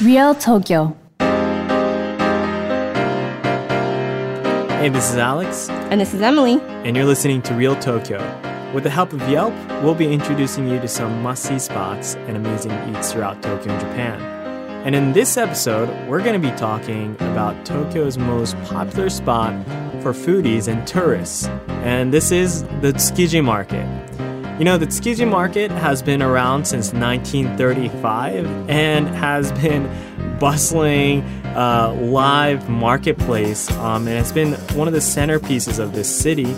Real Tokyo Hey, this is Alex, And this is Emily. and you're listening to Real Tokyo. With the help of Yelp, we'll be introducing you to some must see spots and amazing eats throughout Tokyo and Japan. And in this episode, we're going to be talking about Tokyo's most popular spot for foodies and tourists. And this is the Tsukiji Market. You know, the Tsukiji Market has been around since 1935 and has been bustling uh, live marketplace, um, and it's been one of the centerpieces of this city.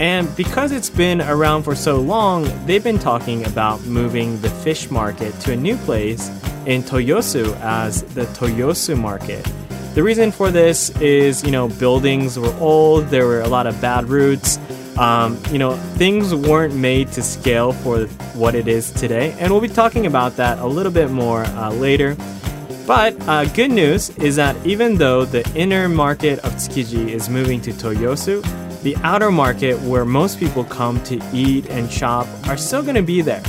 And because it's been around for so long, they've been talking about moving the fish market to a new place in Toyosu as the Toyosu Market. The reason for this is, you know, buildings were old, there were a lot of bad routes. Um, you know, things weren't made to scale for what it is today, and we'll be talking about that a little bit more uh, later. But uh, good news is that even though the inner market of Tsukiji is moving to Toyosu, the outer market where most people come to eat and shop are still going to be there.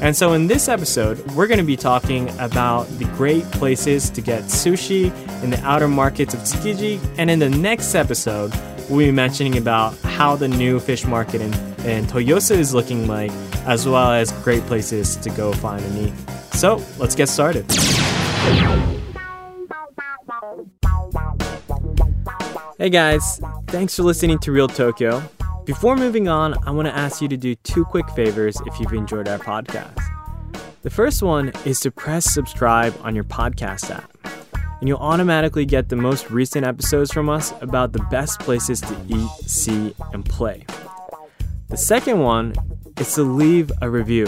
And so in this episode, we're going to be talking about the great places to get sushi in the outer markets of Tsukiji. And in the next episode, we'll be mentioning about how the new fish market in, in Toyosu is looking like, as well as great places to go find and eat. So let's get started. Hey guys, thanks for listening to Real Tokyo. Before moving on, I want to ask you to do two quick favors if you've enjoyed our podcast. The first one is to press subscribe on your podcast app, and you'll automatically get the most recent episodes from us about the best places to eat, see, and play. The second one is to leave a review.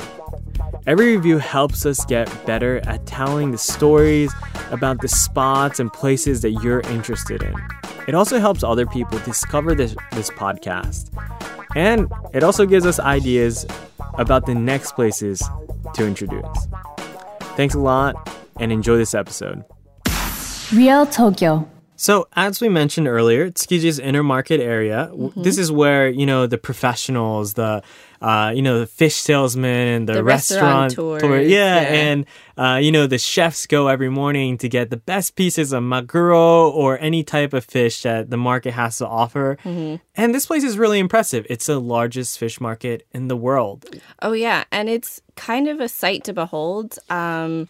Every review helps us get better at telling the stories about the spots and places that you're interested in. It also helps other people discover this, this podcast. And it also gives us ideas about the next places to introduce. Thanks a lot and enjoy this episode. Real Tokyo So, as we mentioned earlier, Tsukiji's inner market area, Mm-hmm. this is where, you know, the professionals, the, uh, you know, the fish salesmen, the, The restaurant, restaurateurs, tour- yeah, yeah. and, uh, you know, the chefs go every morning to get the best pieces of maguro or any type of fish that the market has to offer. Mm-hmm. And this place is really impressive. It's the largest fish market in the world. Oh, yeah. And it's kind of a sight to behold. Um,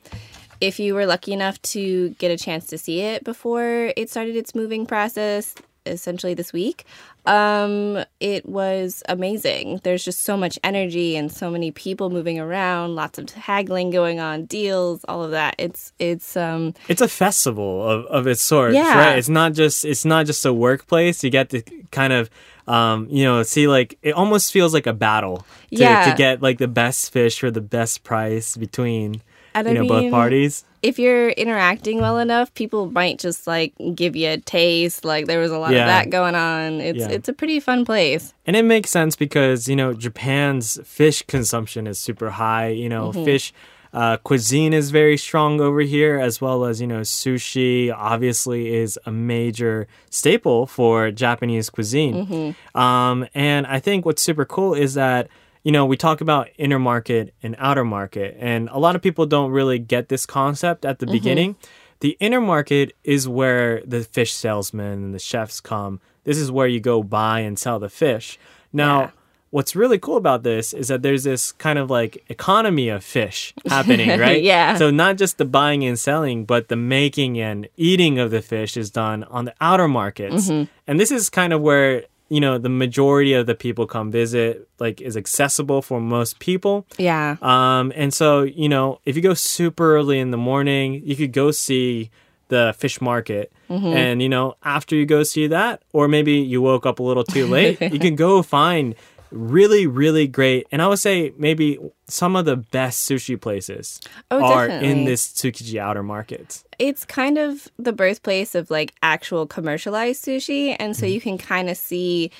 if you were lucky enough to get a chance to see it before it started its moving process, essentially this week, um, it was amazing. There's just so much energy and so many people moving around, lots of haggling going on, deals, all of that. It's, it's, um, It's a festival of, of its sort, Yeah. right? It's not just it's not just a workplace. You get to kind of um, you know, see like it almost feels like a battle to, Yeah. to get like the best fish for the best price between And you I know both parties. if you're interacting well enough, people might just like give you a taste. Like there was a lot Yeah. of that going on. It's Yeah. it's a pretty fun place. And it makes sense because, you know, Japan's fish consumption is super high. You know, Mm-hmm. fish uh, cuisine is very strong over here, as well as, you know, sushi obviously is a major staple for Japanese cuisine. Mm-hmm. Um, and I think what's super cool is that, you know, we talk about inner market and outer market, and a lot of people don't really get this concept at the Mm-hmm. beginning. The inner market is where the fish salesmen and the chefs come. This is where you go buy and sell the fish. Now, Yeah. what's really cool about this is that there's this kind of like economy of fish happening, right? Yeah. So not just the buying and selling, but the making and eating of the fish is done on the outer markets. Mm-hmm. And this is kind of where, you know, the majority of the people come visit, like is accessible for most people. Yeah. Um, and so, you know, if you go super early in the morning, you could go see the fish market. And, you know, after you go see that, or maybe you woke up a little too late, you can go find really, really great. And I would say maybe some of the best sushi places Oh, are in this Tsukiji outer market. It's kind of the birthplace of like actual commercialized sushi, and so you can kind of see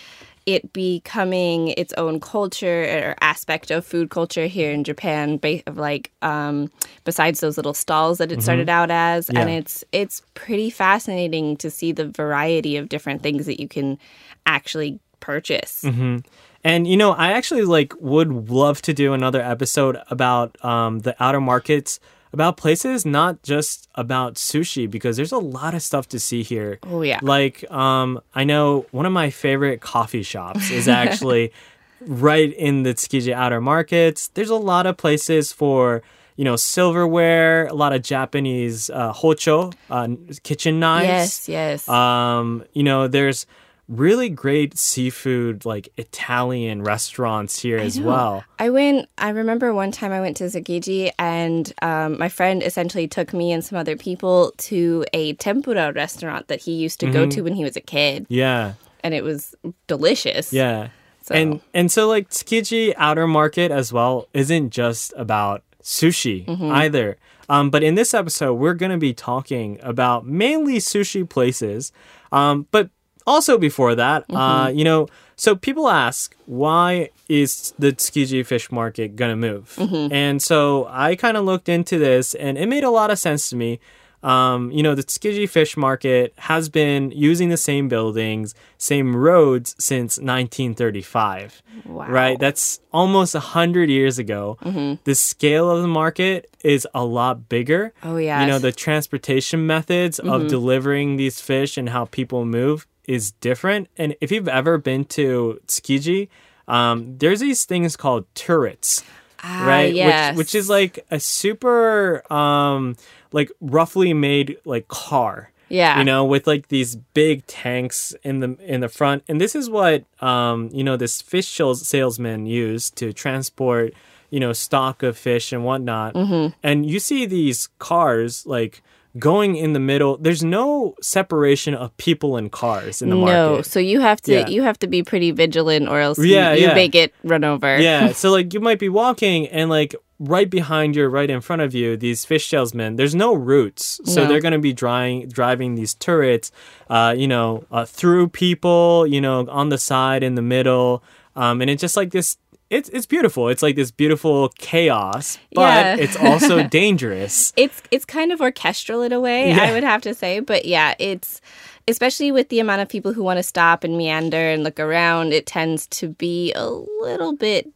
it becoming its own culture or aspect of food culture here in Japan of like um besides those little stalls that it started out as and Mm-hmm. It's it's pretty fascinating to see the variety of different things that you can actually purchase. Mm-hmm. And you know, I actually like would love to do another episode about um, the outer markets about places, not just about sushi, because there's a lot of stuff to see here. Oh, yeah. Like, um, I know one of my favorite coffee shops is actually right in the Tsukiji outer markets. There's a lot of places for you know silverware, a lot of Japanese uh, hocho, uh, kitchen knives. Yes, yes. Um, you know, there's really great seafood, like Italian restaurants here as well. I went. I remember one time I went to Tsukiji, and um, my friend essentially took me and some other people to a tempura restaurant that he used to go Mm-hmm. to when he was a kid, Yeah, and it was delicious. yeah. So- And and so like Tsukiji outer market as well isn't just about sushi Mm-hmm. either. Um, but in this episode, we're going to be talking about mainly sushi places. Um, but also before that, Mm-hmm. uh, you know, so people ask why is the Tsukiji fish market going to move? Mm-hmm. And so I kind of looked into this, and it made a lot of sense to me. Um, you know, the Tsukiji fish market has been using the same buildings, same roads since 1935. Wow. Right? That's almost 100 years ago. The scale of the market is a lot bigger. Oh, yeah. You know. Mm-hmm. the transportation methods of delivering these fish and how people move is different. And if you've ever been to Tsukiji, um, there's these things called turrets Ah, right? Yes. Which which is like a super um like roughly made like car. Yeah. You know, with like these big tanks in the in the front. And this is what um, you know, this fish sales- salesman used to transport, you know, stock of fish and whatnot. Mm-hmm. And you see these cars like going in the middle. There's no separation of people and cars in the no, market. so you have to Yeah. you have to be pretty vigilant, or else Yeah, you, you yeah. may get run over. Yeah. So like you might be walking and like right behind you, right in front of you, these fish salesmen. There's no routes, so No. they're going to be driving driving these turrets, uh, you know, uh, through people, you know, on the side, in the middle, um, and it's just like this. It's it's beautiful. It's like this beautiful chaos, but Yeah. it's also dangerous. it's it's kind of orchestral in a way Yeah. i would have to say but yeah it's especially with the amount of people who want to stop and meander and look around it tends to be a little bit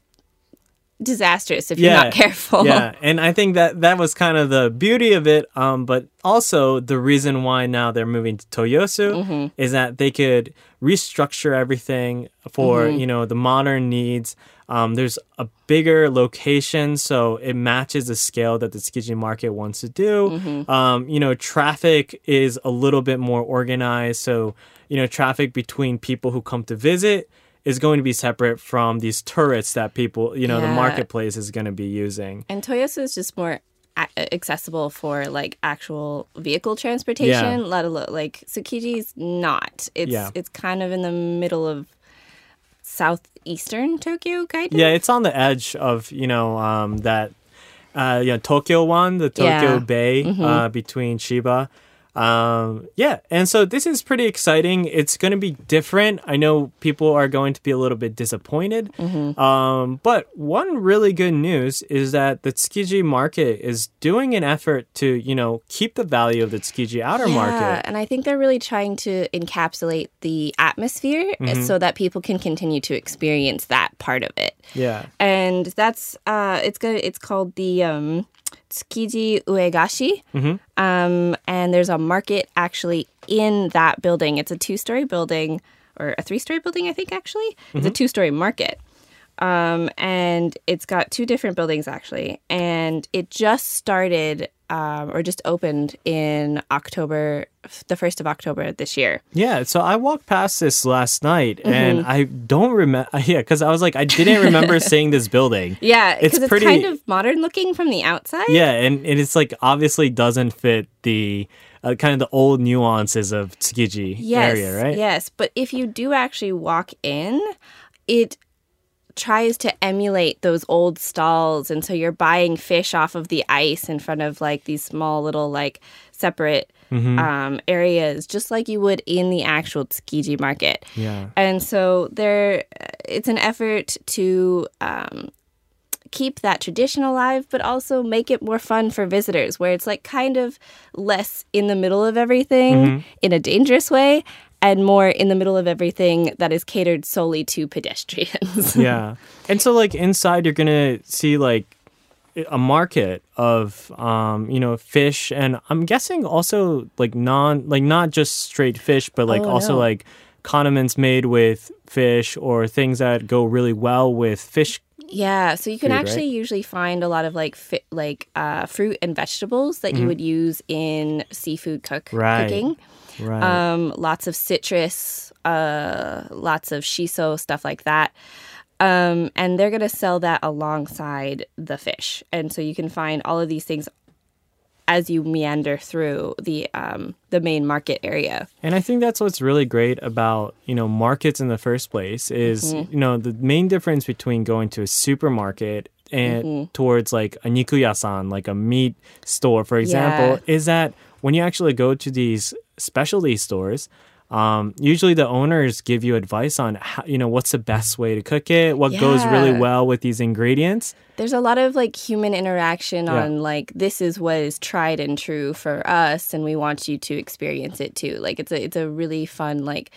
disastrous if you're not careful Yeah, and I think that that was kind of the beauty of it. Um, but also the reason why now they're moving to Toyosu Mm-hmm. is that they could restructure everything for Mm-hmm. you know the modern needs. Um, there's a bigger location, so it matches the scale that the Tsukiji market wants to do. Mm-hmm. Um, you know, traffic is a little bit more organized, so you know, traffic between people who come to visit is going to be separate from these turrets that people, you know, the marketplace is going to be using. and toyosu is just more a- accessible for like actual vehicle transportation Yeah. let alone like Tsukiji's not it's Yeah. it's kind of in the middle of southeastern tokyo kind of Yeah, it's on the edge of you know um, that uh, you know Tokyo one, the Tokyo Yeah. Mm-hmm. Bay uh, between Chiba. Um, yeah, and so this is pretty exciting. It's going to be different. I know people are going to be a little bit disappointed, Mm-hmm. um, but one really good news is that the Tsukiji market is doing an effort to you know keep the value of the Tsukiji outer market. Yeah, market. and I think they're really trying to encapsulate the atmosphere Mm-hmm. so that people can continue to experience that part of it. Yeah, And that's uh, it's good. It's called the um, Tsukiji Uogashi, Mm-hmm. um, and there's a market actually in that building. It's a two-story building or a three-story building, I think. Actually, it's a Mm-hmm. two-story market. Um, and it's got two different buildings actually, and it just started um, or just opened in October, the first of October this year. Yeah, so I walked past this last night Mm-hmm. and I don't remember. Yeah, because I was like, I didn't remember seeing this building. Yeah, It's it's, pretty- kind of modern looking from the outside. Yeah, and, and it's like obviously doesn't fit the uh, kind of the old nuances of Tsukiji yes, area, right? Yes, but if you do actually walk in, it tries to emulate those old stalls and so you're buying fish off of the ice in front of like these small little like separate Mm-hmm. um, areas just like you would in the actual tsukiji market Yeah. and so there it's an effort to um, keep that tradition alive but also make it more fun for visitors where it's like kind of less in the middle of everything Mm-hmm. in a dangerous way and more in the middle of everything that is catered solely to pedestrians yeah. And so like inside you're gonna see like a market of um, you know fish, and I'm guessing also like non like not just straight fish, but like Oh, also no. like condiments made with fish or things that go really well with fish. Yeah, so you can Food, actually usually find a lot of like fi- like uh, fruit and vegetables that you would use in seafood cook Mm-hmm. Right. cooking. Right. Um, lots of citrus, uh, lots of shiso stuff like that. Um, and they're gonna sell that alongside the fish, and so you can find all of these things as you meander through the um, the main market area. And I think that's what's really great about, you know, markets in the first place is, Mm-hmm. you know, the main difference between going to a supermarket and Mm-hmm. towards like a nikuyasan, like a meat store, for example, is that when you actually go to these specialty stores, um, usually the owners give you advice on how, you know, what's the best way to cook it, what goes really well with these ingredients. There's a lot of like human interaction Yeah. on like this is what is tried and true for us and we want you to experience it too. Like it's a it's a really fun like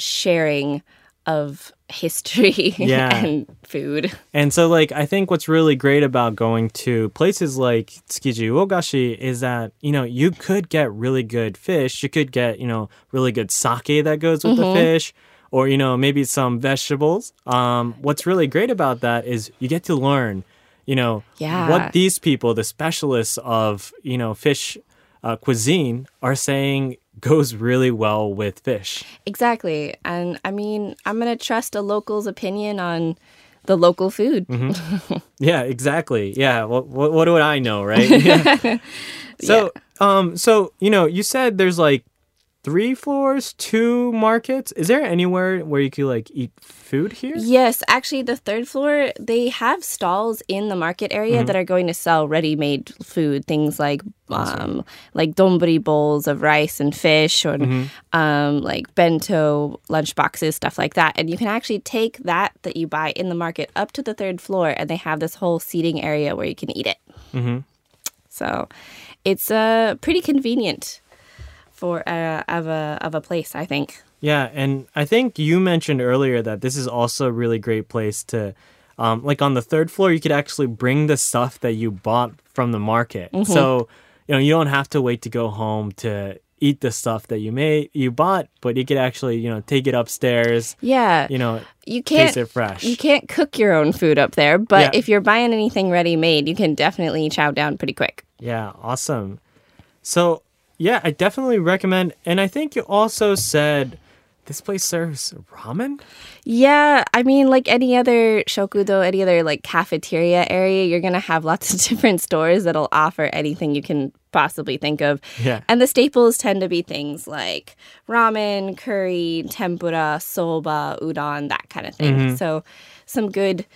sharing of history Yeah. and food. And so, like, I think what's really great about going to places like Tsukiji Uogashi is that, you know, you could get really good fish. You could get, you know, really good sake that goes with Mm-hmm. the fish, or, you know, maybe some vegetables. Um, what's really great about that is you get to learn, you know, Yeah. what these people, the specialists of, you know, fish uh, cuisine, are saying goes really well with fish. Exactly. And I mean, I'm going to trust a local's opinion on the local food. Mm-hmm. Yeah, exactly. Yeah. What what, what do I know, right? Yeah. so, um, so you know, you said there's like three floors, two markets. Is there anywhere where you could like eat food here? Yes, actually, the third floor, they have stalls in the market area Mm-hmm. that are going to sell ready made food, things like um, like donburi bowls of rice and fish, or Mm-hmm. um, like bento lunch boxes, stuff like that. And you can actually take that that you buy in the market up to the third floor, and they have this whole seating area where you can eat it. Mm-hmm. So it's uh, pretty convenient for uh, of a of a place, I think. Yeah, and I think you mentioned earlier that this is also a really great place to, um, like on the third floor, you could actually bring the stuff that you bought from the market. Mm-hmm. So, you know, you don't have to wait to go home to eat the stuff that you made, you bought, but you could actually, you know, take it upstairs, Yeah, you know, you can't taste it fresh. You can't cook your own food up there, but Yeah. if you're buying anything ready made, you can definitely chow down pretty quick. Yeah, awesome. So, yeah, I definitely recommend. And I think you also said this place serves ramen. Yeah, I mean, like any other shokudo, any other like cafeteria area, you're gonna have lots of different stores that'll offer anything you can possibly think of. Yeah. And the staples tend to be things like ramen, curry, tempura, soba, udon, that kind of thing. Mm-hmm. So, some good,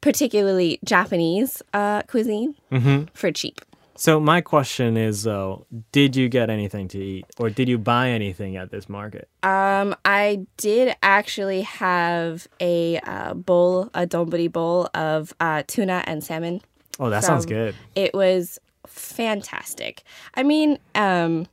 particularly Japanese uh, cuisine Mm-hmm. for cheap. So, my question is though, did you get anything to eat or did you buy anything at this market? Um, I did actually have a uh, bowl, a donburi bowl of uh, tuna and salmon. Oh, that sounds good. It was fantastic. I mean, um,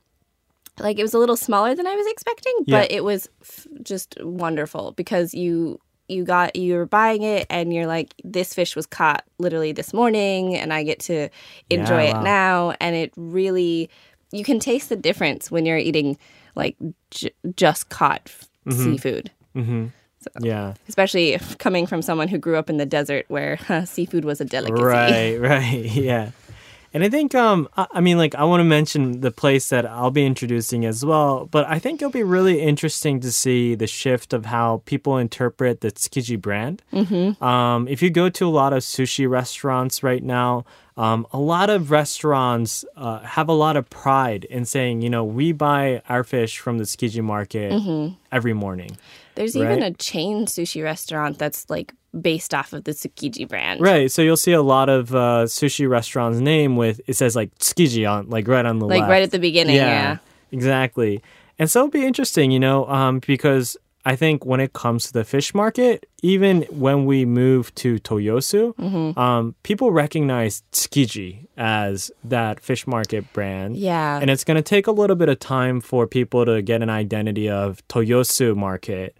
like it was a little smaller than I was expecting, but Yeah. it was f- just wonderful because you you got you were buying it and you're like this fish was caught literally this morning and I get to enjoy Yeah, it wow. now and it really you can taste the difference when you're eating like j- just caught Mm-hmm. seafood Yeah. especially if coming from someone who grew up in the desert where seafood was a delicacy Right, right. Yeah. And I think, um, I, mean, like, I want to mention the place that I'll be introducing as well, but I think it'll be really interesting to see the shift of how people interpret the Tsukiji brand. Mm-hmm. Um, if you go to a lot of sushi restaurants right now, um, a lot of restaurants uh, have a lot of pride in saying, you know, we buy our fish from the Tsukiji market every morning. There's even a chain sushi restaurant that's like based off of the Tsukiji brand. Right. So you'll see a lot of uh, sushi restaurants' name with it says like Tsukiji on like right on the Like left. right at the beginning, yeah. exactly. And so it'll be interesting, you know, um, because I think when it comes to the fish market, even when we move to Toyosu, Mm-hmm. um, people recognize Tsukiji as that fish market brand. Yeah. And it's going to take a little bit of time for people to get an identity of Toyosu market.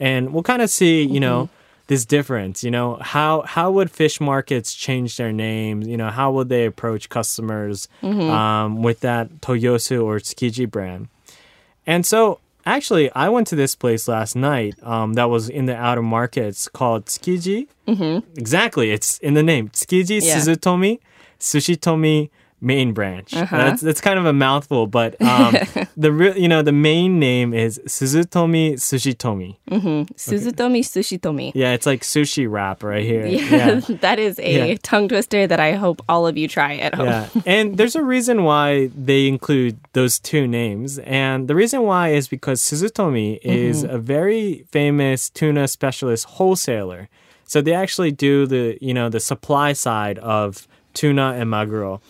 And we'll kind of see, you know, this difference. You know, how how would fish markets change their names? You know, how would they approach customers um, with that Toyosu or Tsukiji brand? And so, actually, I went to this place last night um, that was in the outer markets called Tsukiji. Mm-hmm. Exactly, it's in the name Tsukiji Yeah. Suzutomi Sushitomi main branch. Uh-huh. That's that's kind of a mouthful, but um, the real you know the main name is Suzutomi Sushitomi. Mm-hmm. Suzutomi Sushitomi. Yeah, it's like sushi rap right here. Yeah, that is a Yeah. tongue twister that I hope all of you try at home. Yeah. And there's a reason why they include those two names. And the reason why is because Suzutomi mm-hmm. is a very famous tuna specialist wholesaler. So they actually do the, you know, the supply side of tuna and maguro.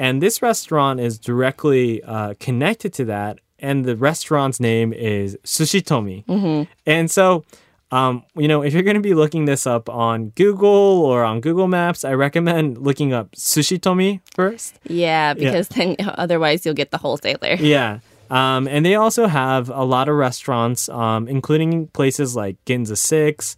And this restaurant is directly uh, connected to that. And the restaurant's name is Sushitomi. And so, um, you know, if you're going to be looking this up on Google or on Google Maps, I recommend looking up Sushitomi first. Yeah, because then otherwise you'll get the wholesaler. Yeah. Um, and they also have a lot of restaurants, um, including places like Ginza 6,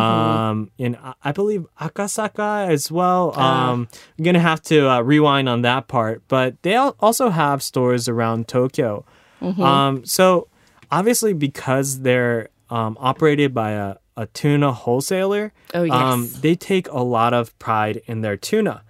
um, in, I- I believe, Akasaka as well. Um, I'm going to have to uh, rewind on that part. But they al- also have stores around Tokyo. Um, so obviously, because they're um, operated by a, a tuna wholesaler, Oh, yes. um, they take a lot of pride in their tuna.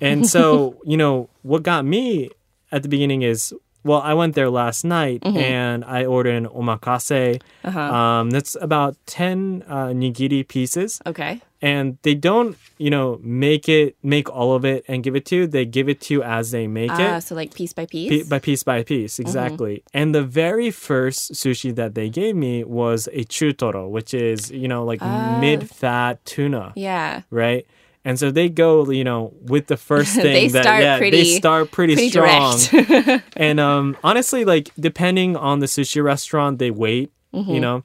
And so, you know, what got me at the beginning is, well, I went there last night Mm-hmm. and I ordered an omakase. Uh-huh. Um, that's about 10 uh, nigiri pieces. Okay. And they don't, you know, make it, make all of it and give it to you. They give it to you as they make Ah, it. so like piece by piece. Pi- by piece by piece, exactly. And the very first sushi that they gave me was a chutoro, which is, you know, like mid-fat tuna, yeah. right? And so they go, you know, with the first thing They that start yeah, they start pretty, pretty strong. and um honestly, like depending on the sushi restaurant, they wait, Mm-hmm. you know.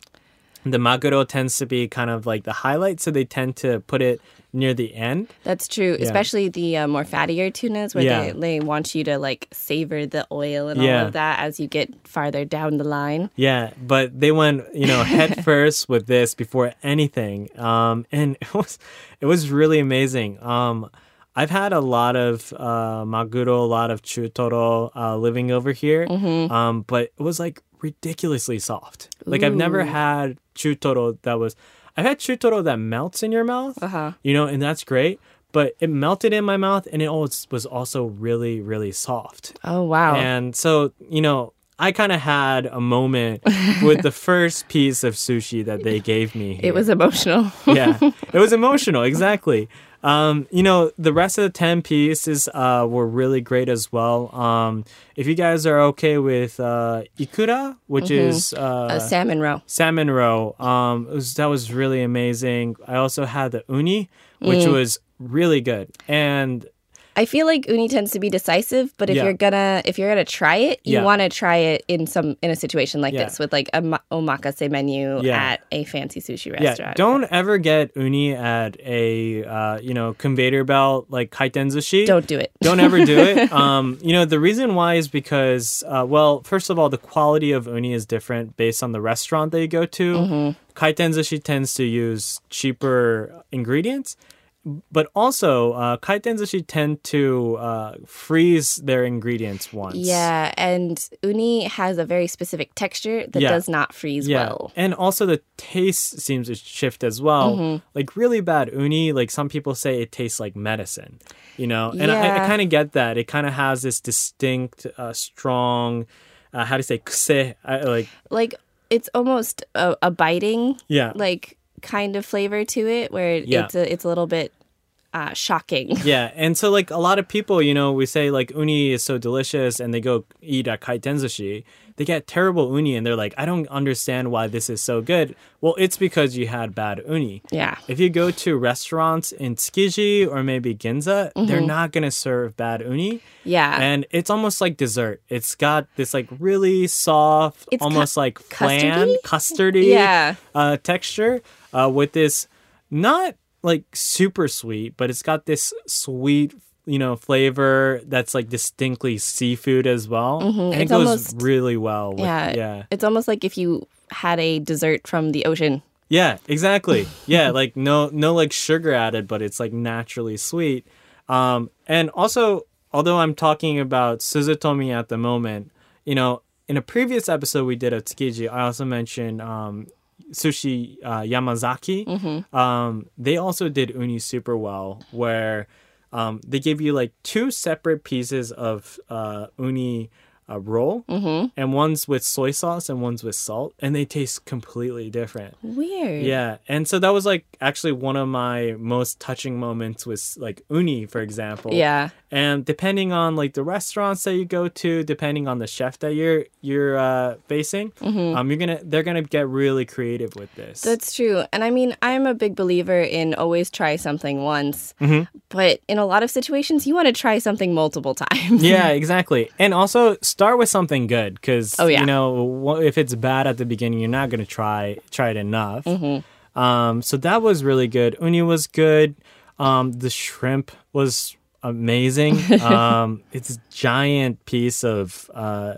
The maguro tends to be kind of like the highlight, so they tend to put it near the end. That's true, especially the uh, more fattier tunas where Yeah. they, they want you to like savor the oil and Yeah. all of that as you get farther down the line. Yeah, but they went, you know, head first with this before anything. Um, and it was, it was really amazing. Um, I've had a lot of uh, maguro, a lot of chutoro uh, living over here, um, but it was like ridiculously soft. Like I've never had chutoro that was. I've had chutoro that melts in your mouth, Uh-huh. you know, and that's great. But it melted in my mouth, and it always was also really, really soft. Oh, wow. And so, you know, I kind of had a moment with the first piece of sushi that they gave me. it was emotional. yeah, it was emotional, exactly. Um, you know, the rest of the 10 pieces uh, were really great as well. Um, if you guys are okay with uh, ikura, which is uh, a salmon roe. salmon roe, um, it was, that was really amazing. I also had the uni, which Mm. was really good. And I feel like uni tends to be decisive, but if Yeah. you're gonna if you're gonna try it, you Yeah. want to try it in some in a situation like Yeah. this with like a omakase menu at a fancy sushi restaurant. Yeah, don't ever get uni at a uh, you know conveyor belt like kaiten sushi. don't do it. Don't ever do it. Um, you know the reason why is because uh, well, first of all, the quality of uni is different based on the restaurant that you go to. Mm-hmm. Kaiten sushi tends to use cheaper ingredients. But also, uh, kaiten sushi tend to uh, freeze their ingredients once. Yeah, and uni has a very specific texture that Yeah. does not freeze well. And also the taste seems to shift as well. Mm-hmm. Like really bad uni, like some people say it tastes like medicine, you know? And I, I kind of get that. It kind of has this distinct, uh, strong, uh, how do you say, kuse? I, like, Like it's almost a, a biting yeah. like kind of flavor to it where Yeah. it's a, it's a little bit uh, shocking. yeah, and so like a lot of people, you know, we say like uni is so delicious, and they go eat at kaiten sushi. They get terrible uni, and they're like, I don't understand why this is so good. Well, it's because you had bad uni. Yeah. If you go to restaurants in Tsukiji or maybe Ginza, Mm-hmm. they're not gonna serve bad uni, Yeah. and it's almost like dessert. It's got this like really soft, It's almost like flan, custardy? custardy, Yeah. uh, texture uh, with this not like super sweet, but it's got this sweet. You know, flavor that's like distinctly seafood as well, it Mm-hmm. It's goes almost- really well. With, yeah. yeah, It's almost like if you had a dessert from the ocean Yeah, exactly. Yeah, like no no like sugar added, but it's like naturally sweet. Um, and also, although I'm talking about Suzutomi at the moment, you know, in a previous episode we did of Tsukiji, I also mentioned um, sushi uh, Yamazaki. Um, they also did uni super well, where um, they give you like two separate pieces of uh, uni uh, roll, and one's with soy sauce and one's with salt, and they taste completely different. Weird. Yeah, and so that was like actually one of my most touching moments was like uni, for example. Yeah. And depending on like the restaurants that you go to, depending on the chef that you're you're uh, facing, um, you're gonna they're gonna get really creative with this. That's true. And I mean, I'm a big believer in always try something once. Mm-hmm. But in a lot of situations, you want to try something multiple times. yeah, exactly. And also start with something good because Oh, yeah. you know if it's bad at the beginning, you're not gonna try try it enough. Mm-hmm. Um, so that was really good. Uni was good. Um, the shrimp was amazing. um, it's a giant piece of uh,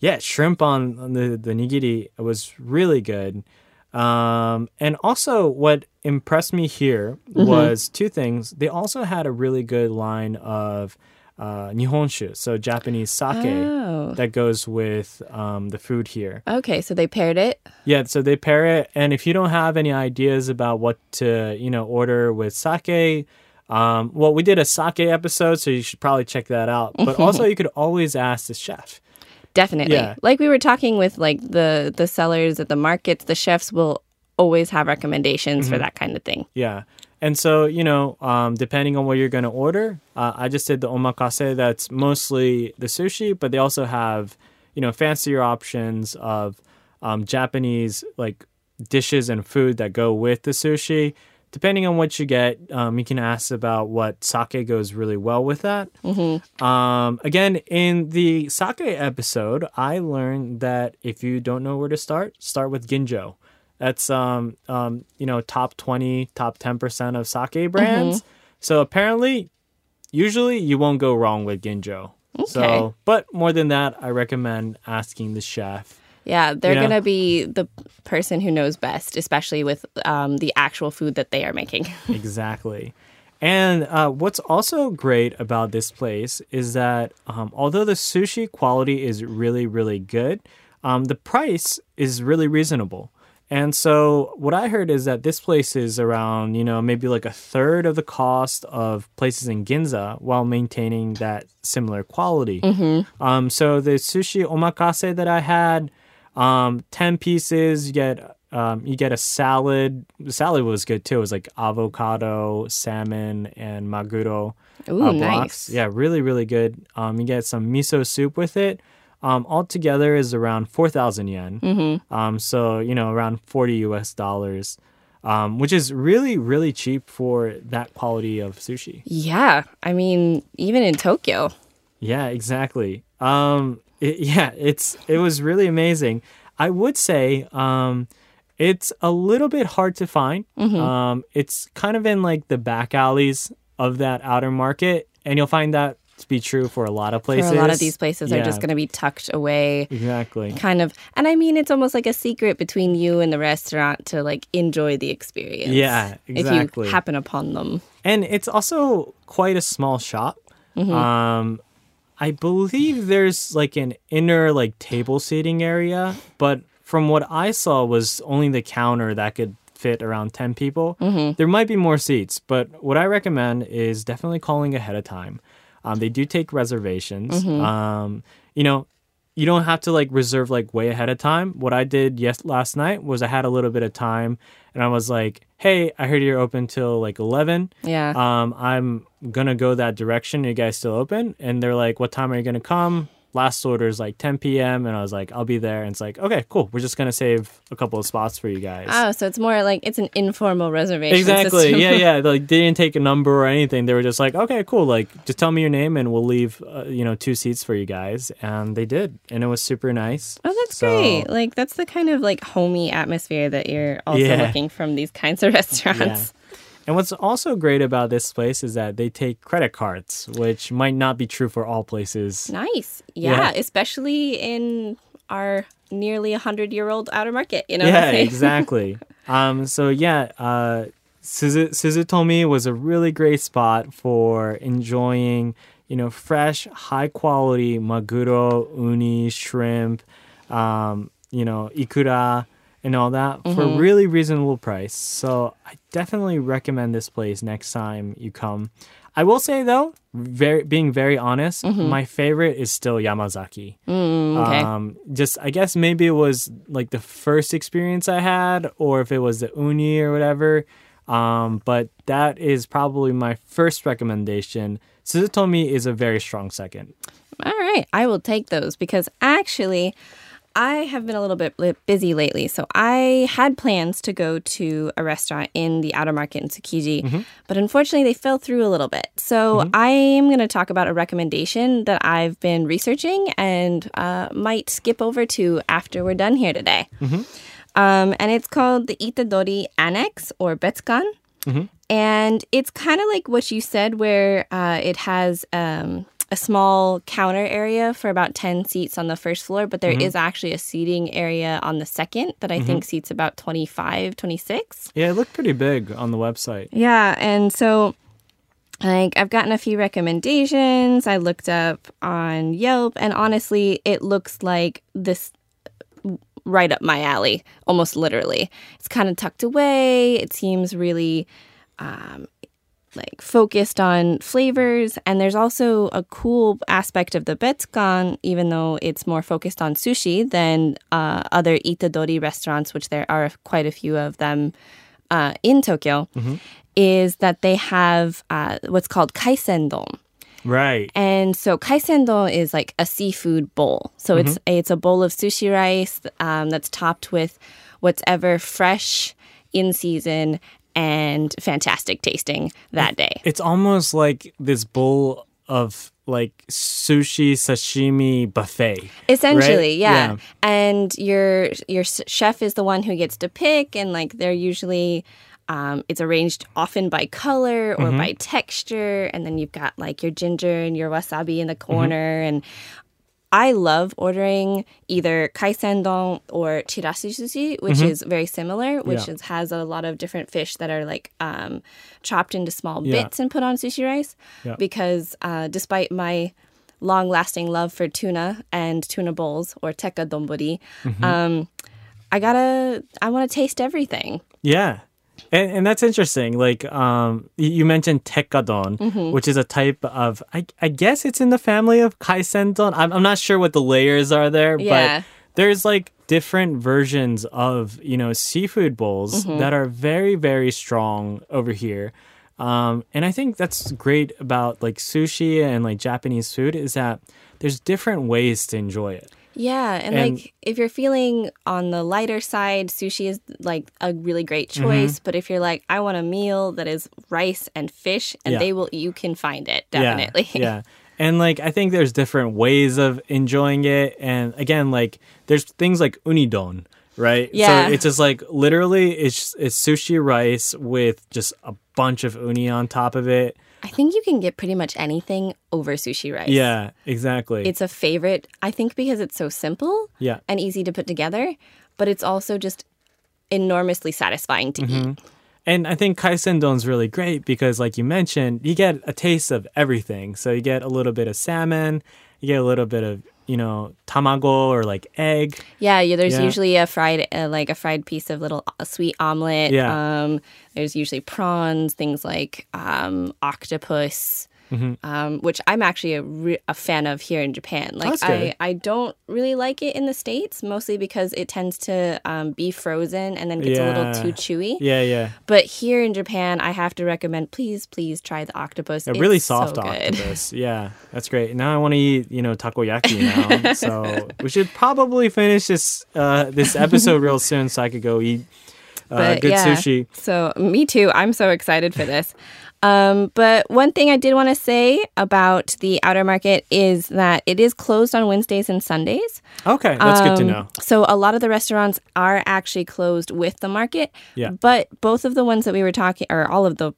yeah shrimp on, on the the nigiri was really good. Um, and also, what impressed me here Mm-hmm. was two things. They also had a really good line of uh, nihonshu, so Japanese sake, Oh. that goes with um, the food here. Okay, so they paired it. Yeah, so they pair it, and if you don't have any ideas about what to, you know, order with sake, um, well, we did a sake episode, so you should probably check that out. But also, you could always ask the chef. Definitely. Yeah. Like we were talking with like the the sellers at the markets, the chefs will always have recommendations Mm-hmm. for that kind of thing. Yeah. And so, you know, um, depending on what you're going to order, uh, I just did the omakase that's mostly the sushi, but they also have, you know, fancier options of um, Japanese like dishes and food that go with the sushi. Depending on what you get, um, you can ask about what sake goes really well with that. Um, again, in the sake episode, I learned that if you don't know where to start, start with Ginjo. That's um, um, you know, top twenty, top ten percent of sake brands. So apparently, usually you won't go wrong with Ginjo. Okay. So, but more than that, I recommend asking the chef. Yeah, they're Yeah. gonna be the person who knows best, especially with um, the actual food that they are making. exactly. And uh, what's also great about this place is that um, although the sushi quality is really, really good, um, the price is really reasonable. And so what I heard is that this place is around, you know, maybe like a third of the cost of places in Ginza while maintaining that similar quality. Um, so the sushi omakase that I had, um, 10 pieces, you get um, you get a salad. The salad was good too. It was like avocado, salmon, and maguro Ooh, uh, nice. Yeah, really, really good. Um, you get some miso soup with it. Um, altogether is around four thousand yen. Mm-hmm. Um, so you know around forty U.S. dollars, um, which is really, really cheap for that quality of sushi. Yeah, I mean, even in Tokyo. Yeah, exactly. Um, it, yeah, it's it was really amazing. I would say um, it's a little bit hard to find. Um, it's kind of in like the back alleys of that outer market, and you'll find that be true for a lot of places. For a lot of these places are just going to be tucked away. exactly. Kind of, and I mean, it's almost like a secret between you and the restaurant to like enjoy the experience. Yeah, exactly. If you happen upon them. And it's also quite a small shop. Um, I believe there's like an inner like table seating area, but from what I saw was only the counter that could fit around 10 people. There might be more seats, but what I recommend is definitely calling ahead of time. Um, they do take reservations. Um, you know, you don't have to like reserve like way ahead of time. What I did yes last night was I had a little bit of time and I was like, "Hey, I heard you're open till like 11. Yeah. Um, I'm gonna go that direction. Are you guys still open?" And they're like, "What time are you gonna come?" Last order is like 10 p.m. and I was like, "I'll be there." And it's like, "Okay, cool. We're just gonna save a couple of spots for you guys." oh, so it's more like it's an informal reservation. Exactly. system. Yeah, yeah. Like they didn't take a number or anything. They were just like, okay, cool. Like just tell me your name and we'll leave, uh, you know, two seats for you guys. And they did, and it was super nice. Oh, that's So- great. Like that's the kind of like homey atmosphere that you're also Yeah. looking from these kinds of restaurants. And what's also great about this place is that they take credit cards, which might not be true for all places. Nice. Yeah, Yeah. especially in our nearly 100 year old outer market, you know? Yeah, exactly. Um, so yeah, uh, Suzu- Suzutomi was a really great spot for enjoying, you know, fresh, high quality maguro, uni, shrimp, um, you know, ikura, and all that for a really reasonable price. So I definitely recommend this place next time you come. I will say though, very being very honest, my favorite is still Yamazaki. okay. Um, just I guess maybe it was like the first experience I had, or if it was the uni or whatever. Um, but that is probably my first recommendation. Suzutomi is a very strong second. All right, I will take those because actually, I have been a little bit busy lately. So I had plans to go to a restaurant in the outer market in Tsukiji, but unfortunately, they fell through a little bit. So I am going to talk about a recommendation that I've been researching and uh, might skip over to after we're done here today. Um, and it's called the Itadori Annex or Betsukan. And it's kind of like what you said, where uh, it has um, a small counter area for about 10 seats on the first floor, but there is actually a seating area on the second that I think seats about 25, 26. Yeah, it looked pretty big on the website. Yeah, and so like I've gotten a few recommendations. I looked up on Yelp and honestly, it looks like this right up my alley, almost literally. It's kind of tucked away. It seems really um like focused on flavors and there's also a cool aspect of the betsukan even though it's more focused on sushi than uh, other itadori restaurants which there are quite a few of them uh, in Tokyo is that they have uh, what's called kaisendon. Right. And so kaisendon is like a seafood bowl. So it's it's a bowl of sushi rice um, that's topped with what's ever fresh in season and fantastic tasting that day. It's almost like this bowl of like sushi sashimi buffet. Essentially, right? yeah. Yeah. And your your chef is the one who gets to pick, and like they're usually. Um, it's arranged often by color or by texture, and then you've got like your ginger and your wasabi in the corner. And I love ordering either kaisendon or chirashi sushi, which is very similar, which Yeah. is, has a lot of different fish that are like um, chopped into small Yeah. bits and put on sushi rice. Yeah. Because uh, despite my long lasting love for tuna and tuna bowls or tekka donburi, Mm-hmm. um, I gotta, I want to taste everything. Yeah. And, and that's interesting. Like um, you mentioned tekkadon, Mm-hmm. which is a type of, I, I guess it's in the family of kaisendon. I'm, I'm not sure what the layers are there, Yeah. but there's like different versions of, you know, seafood bowls Mm-hmm. that are very, very strong over here. Um, and I think that's great about like sushi and like Japanese food is that there's different ways to enjoy it. Yeah, and, And- like if you're feeling on the lighter side, sushi is like a really great Mm-hmm. choice. But if you're like, I want a meal that is rice and fish, and Yeah. they will, you can find it definitely. Yeah, yeah. And like I think there's different ways of enjoying it. And again, like there's things like unidon, right? Yeah. So it's just like literally it's it's sushi rice with just a bunch of uni on top of it. I think you can get pretty much anything over sushi rice. Yeah, exactly. It's a favorite, I think, because it's so simple yeah. and easy to put together, but it's also just enormously satisfying to Mm-hmm. eat. And I think kaisendon's really great because, like you mentioned, you get a taste of everything. So you get a little bit of salmon, you get a little bit of, you know, tamago or like egg. Yeah, yeah. There's Yeah. usually a fried, uh, like a fried piece of little a sweet omelet. Yeah. Um, there's usually prawns, things like um, octopus, Mm-hmm. um, which I'm actually a, re- a fan of here in Japan. Like I. I don't really like it in the states, mostly because it tends to um, be frozen and then gets a little too chewy. Yeah, yeah. But here in Japan, I have to recommend, please, please try the octopus. A really It's so soft good. octopus. Yeah, that's great. Now I want to eat, you know, takoyaki now. so we should probably finish this uh, this episode real soon, so I could go eat But good yeah, sushi. So me too. I'm so excited for this. Um, but one thing I did want to say about the outer market is that it is closed on Wednesdays and Sundays. Okay, that's good to Um, know. So a lot of the restaurants are actually closed with the market. Yeah. But both of the ones that we were talking, or all of the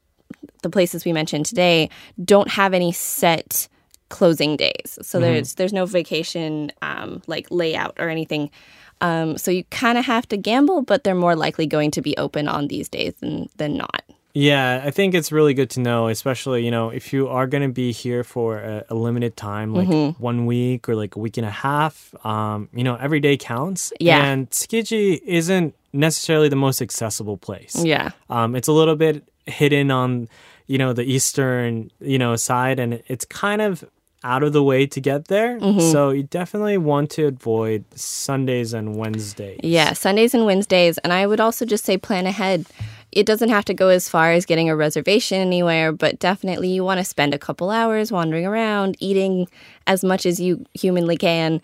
the places we mentioned today, don't have any set closing days. So there's there's no vacation um, like layout or anything. Um, so you kind of have to gamble, but they're more likely going to be open on these days than than not. Yeah, I think it's really good to know, especially, you know, if you are going to be here for a, a limited time, like Mm-hmm. one week or like a week and a half, um, you know, every day counts. Yeah. And Tsukiji isn't necessarily the most accessible place. Yeah. Um, it's a little bit hidden on, you know, the eastern, you know, side, and it's kind of out of the way to get there. Mm-hmm. So you definitely want to avoid Sundays and Wednesdays. Yeah, Sundays and Wednesdays. And I would also just say plan ahead. It doesn't have to go as far as getting a reservation anywhere, but definitely you want to spend a couple hours wandering around, eating as much as you humanly can.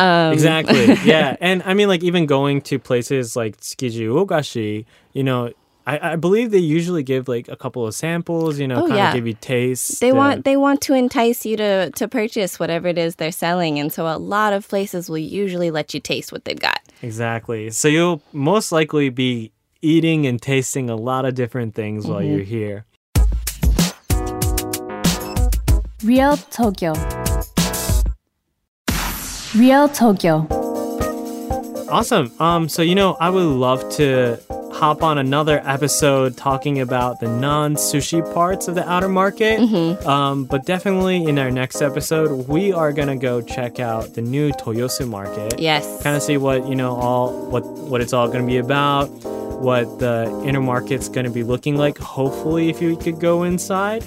Um, Exactly. yeah. And I mean, like, even going to places like Tsukiji Uogashi, you know, I, I believe they usually give like a couple of samples, you know, Oh, kind yeah. of give you taste. They uh, want they want to entice you to to purchase whatever it is they're selling, and so a lot of places will usually let you taste what they've got. Exactly. So you'll most likely be eating and tasting a lot of different things while Mm-hmm. you're here. Real Tokyo. Real Tokyo. Awesome. Um, so you know, I would love to hop on another episode talking about the non-sushi parts of the outer market. Mm-hmm. Um, but definitely in our next episode, we are gonna go check out the new Toyosu market. Yes. Kind of see what you know, all what what it's all gonna be about, what the inner market's gonna be looking like. Hopefully, if you could go inside.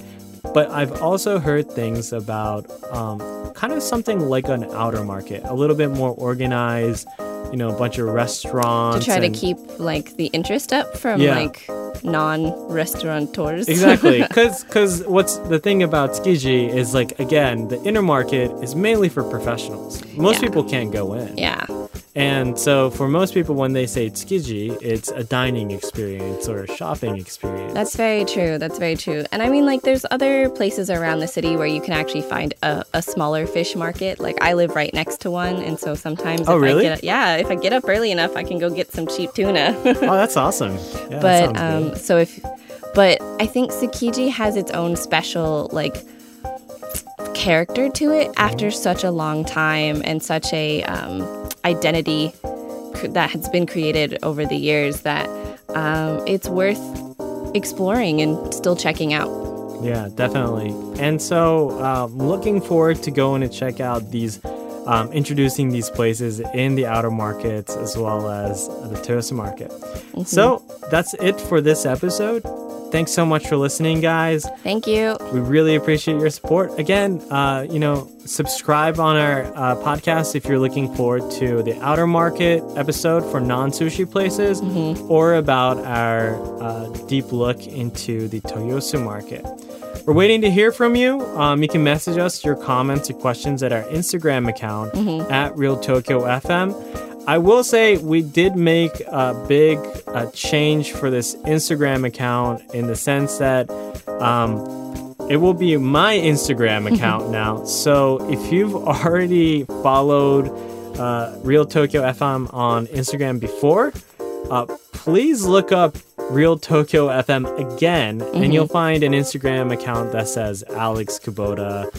But I've also heard things about um, kind of something like an outer market, a little bit more organized. You know, a bunch of restaurants. to try to keep like the interest up from Yeah. like non-restaurateurs. Exactly, because what's the thing about Tsukiji is like again the inner market is mainly for professionals. Most Yeah. people can't go in, yeah. And so for most people, when they say Tsukiji, it's a dining experience or a shopping experience. That's very true. That's very true. And I mean, like, there's other places around the city where you can actually find a, a smaller fish market. Like, I live right next to one, and so sometimes, Oh, if really? I get, yeah, if I get up early enough, I can go get some cheap tuna. oh, that's awesome. Yeah, but um, so if, but I think Tsukiji has its own special like character to it after such a long time and such a um, identity that has been created over the years that um, it's worth exploring and still checking out. Yeah, definitely. And so, um, looking forward to going to check out these, um, introducing these places in the outer markets as well as the Toyosu market. So, that's it for this episode. Thanks so much for listening, guys. Thank you. We really appreciate your support. Again, uh, you know, subscribe on our uh, podcast if you're looking forward to the outer market episode for non-sushi places, or about our uh, deep look into the Toyosu market. We're waiting to hear from you. Um, you can message us your comments or questions at our Instagram account at Real Tokyo FM. I will say we did make a big uh, change for this Instagram account in the sense that um, it will be my Instagram account now. So if you've already followed uh, Real Tokyo FM on Instagram before, uh, please look up Real Tokyo FM again, and you'll find an Instagram account that says Alex Kubota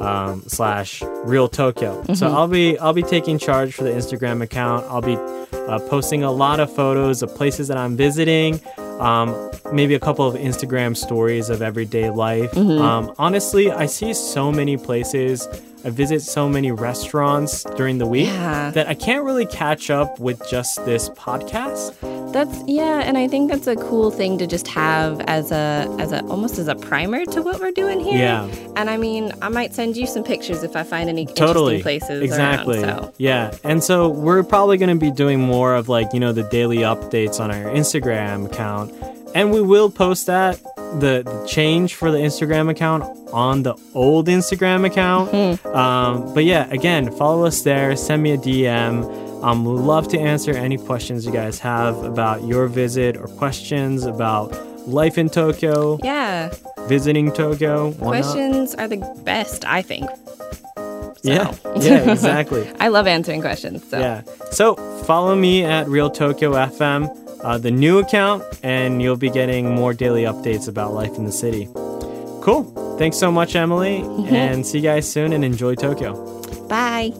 um, slash Real Tokyo. So I'll be I'll be taking charge for the Instagram account. I'll be uh, posting a lot of photos of places that I'm visiting. Um, maybe a couple of Instagram stories of everyday life. Um, honestly, I see so many places. I visit so many restaurants during the week Yeah. that I can't really catch up with just this podcast. That's yeah, and I think that's a cool thing to just have as a as a almost as a primer to what we're doing here. Yeah. And I mean, I might send you some pictures if I find any totally interesting places. exactly Around, so. yeah and so we're probably going to be doing more of like you know the daily updates on our instagram account and we will post that the, the change for the instagram account on the old instagram account um, but yeah again follow us there send me a dm um, we'd love to answer any questions you guys have about your visit or questions about life in tokyo Yeah. visiting tokyo. Questions are the best, I think. yeah yeah exactly I love answering questions. So Yeah. So follow me at Real Tokyo FM, uh, the new account, and you'll be getting more daily updates about life in the city. Cool. Thanks so much, Emily. And see you guys soon and enjoy Tokyo. Bye.